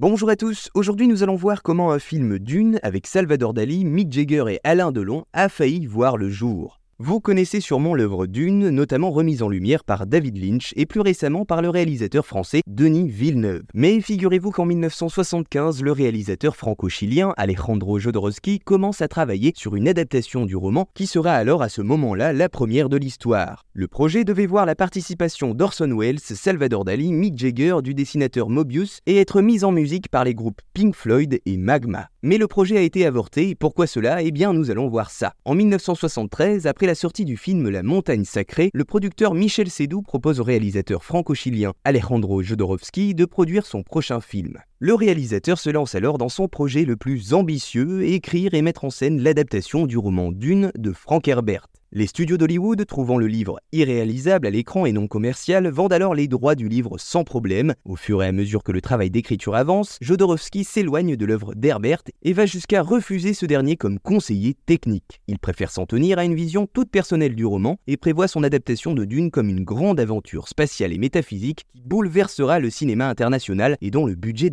Bonjour à tous, aujourd'hui nous allons voir comment un film Dune avec Salvador Dali, Mick Jagger et Alain Delon a failli voir le jour. Vous connaissez sûrement l'œuvre Dune, notamment remise en lumière par David Lynch et plus récemment par le réalisateur français Denis Villeneuve. Mais figurez-vous qu'en 1975, le réalisateur franco-chilien Alejandro Jodorowsky commence à travailler sur une adaptation du roman qui sera alors à ce moment-là la première de l'histoire. Le projet devait voir la participation d'Orson Welles, Salvador Dali, Mick Jagger, du dessinateur Mobius et être mis en musique par les groupes Pink Floyd et Magma. Mais le projet a été avorté, pourquoi cela? Eh bien nous allons voir ça. En 1973, après la sortie du film La montagne sacrée, le producteur Michel Sédou propose au réalisateur franco-chilien Alejandro Jodorowsky de produire son prochain film. Le réalisateur se lance alors dans son projet le plus ambitieux, écrire et mettre en scène l'adaptation du roman Dune de Frank Herbert. Les studios d'Hollywood, trouvant le livre irréalisable à l'écran et non commercial, vendent alors les droits du livre sans problème. Au fur et à mesure que le travail d'écriture avance, Jodorowsky s'éloigne de l'œuvre d'Herbert et va jusqu'à refuser ce dernier comme conseiller technique. Il préfère s'en tenir à une vision toute personnelle du roman et prévoit son adaptation de Dune comme une grande aventure spatiale et métaphysique qui bouleversera le cinéma international et dont le budget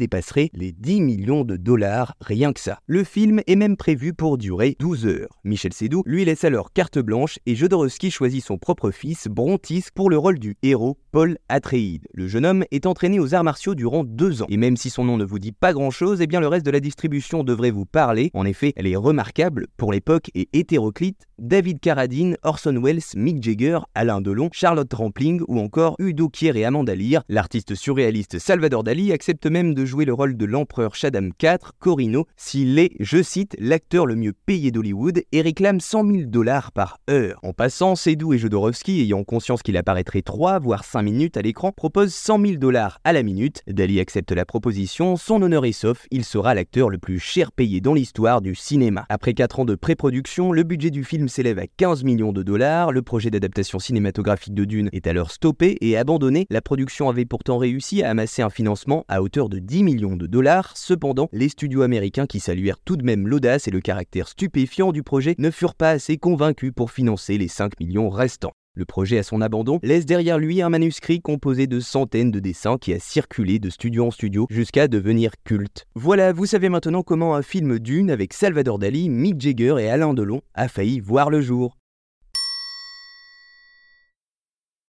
les 10 millions de dollars, rien que ça. Le film est même prévu pour durer 12 heures. Michel Sédou lui laisse alors carte blanche et Jodorowsky choisit son propre fils, Brontis, pour le rôle du héros, Paul Atreides. Le jeune homme est entraîné aux arts martiaux durant deux ans. Et même si son nom ne vous dit pas grand chose, eh bien le reste de la distribution devrait vous parler. En effet, elle est remarquable pour l'époque et hétéroclite. David Carradine, Orson Welles, Mick Jagger, Alain Delon, Charlotte Rampling ou encore Udo Kier et Amanda Lear. L'artiste surréaliste Salvador Dali accepte même de jouer le rôle de l'empereur Shaddam IV, Corino, s'il est, je cite, l'acteur le mieux payé d'Hollywood et réclame 100 000 dollars par heure. En passant, Seydoux et Jodorowsky, ayant conscience qu'il apparaîtrait 3 voire 5 à l'écran, proposent 100 000 dollars à la minute. Dali accepte la proposition, son honneur est sauf, il sera l'acteur le plus cher payé dans l'histoire du cinéma. Après 4 ans de pré-production, le budget du film s'élève à 15 millions de dollars, le projet d'adaptation cinématographique de Dune est alors stoppé et abandonné. La production avait pourtant réussi à amasser un financement à hauteur de 10 millions de dollars, cependant, les studios américains qui saluèrent tout de même l'audace et le caractère stupéfiant du projet ne furent pas assez convaincus pour financer les 5 millions restants. Le projet à son abandon laisse derrière lui un manuscrit composé de centaines de dessins qui a circulé de studio en studio jusqu'à devenir culte. Voilà, vous savez maintenant comment un film d'une avec Salvador Dali, Mick Jagger et Alain Delon a failli voir le jour.